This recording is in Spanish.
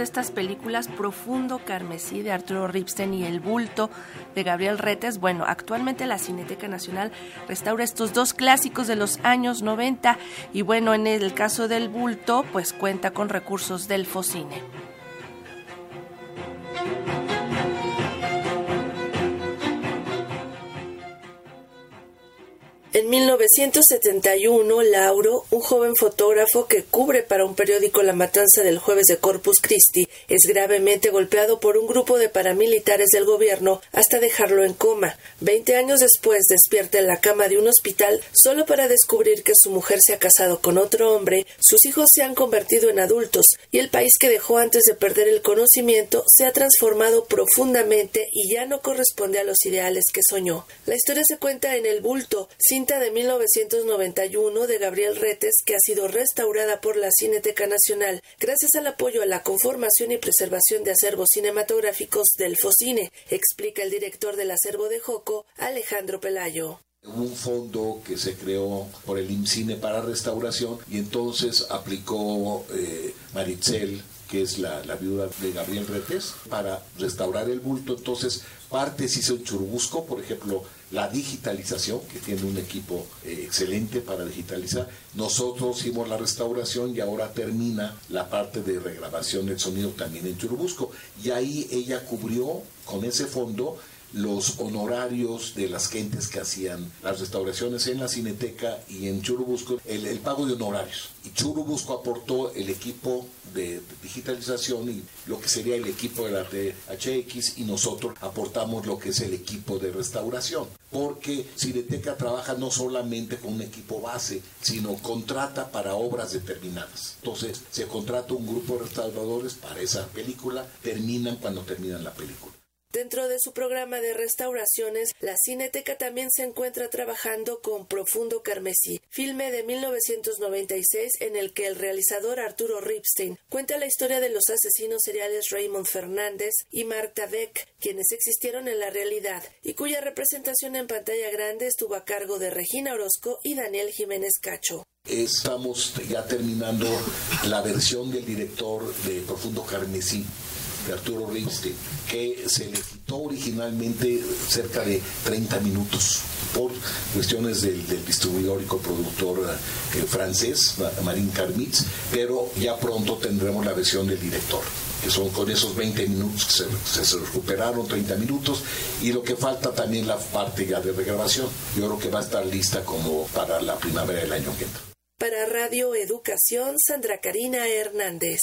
estas películas Profundo Carmesí de Arturo Ripstein y El Bulto de Gabriel Retes. Bueno, actualmente la Cineteca Nacional restaura estos dos clásicos de los años 90 y bueno, en el caso del Bulto, pues cuenta con recursos del Focine. En 1971, Lauro, un joven fotógrafo que cubre para un periódico la matanza del jueves de Corpus Christi, es gravemente golpeado por un grupo de paramilitares del gobierno hasta dejarlo en coma. Veinte años después despierta en la cama de un hospital solo para descubrir que su mujer se ha casado con otro hombre, sus hijos se han convertido en adultos y el país que dejó antes de perder el conocimiento se ha transformado profundamente y ya no corresponde a los ideales que soñó. La historia se cuenta en El Bulto, sin de 1991 de Gabriel Retes que ha sido restaurada por la Cineteca Nacional gracias al apoyo a la conformación y preservación de acervos cinematográficos del Focine, explica el director del acervo de Joco, Alejandro Pelayo. Un fondo que se creó por el IMCINE para restauración y entonces aplicó eh, Maritzel, que es la, viuda de Gabriel Retes, para restaurar el bulto. Entonces, parte se hizo en Churubusco, por ejemplo, la digitalización, que tiene un equipo eh, excelente para digitalizar. Nosotros hicimos la restauración y ahora termina la parte de regrabación del sonido también en Churubusco. Y ahí ella cubrió con ese fondo los honorarios de las gentes que hacían las restauraciones en la Cineteca y en Churubusco, el, pago de honorarios. Y Churubusco aportó el equipo de, digitalización y lo que sería el equipo de la THX y nosotros aportamos lo que es el equipo de restauración. Porque Cineteca trabaja no solamente con un equipo base, sino contrata para obras determinadas. Entonces se contrata un grupo de restauradores para esa película, terminan cuando terminan la película. Dentro de su programa de restauraciones, la Cineteca también se encuentra trabajando con Profundo Carmesí, filme de 1996 en el que el realizador Arturo Ripstein cuenta la historia de los asesinos seriales Raymond Fernández y Marta Beck, quienes existieron en la realidad y cuya representación en pantalla grande estuvo a cargo de Regina Orozco y Daniel Jiménez Cacho. Estamos ya terminando la versión del director de Profundo Carmesí de Arturo Ripstein, que se le quitó originalmente cerca de 30 minutos por cuestiones del, distribuidor y coproductor eh, francés, Marín Carmitz, pero ya pronto tendremos la versión del director que son con esos 20 minutos que se, recuperaron, 30 minutos, y lo que falta también la parte ya de regrabación. Yo creo que va a estar lista como para la primavera del año que entra. Para Radio Educación, Sandra Karina Hernández.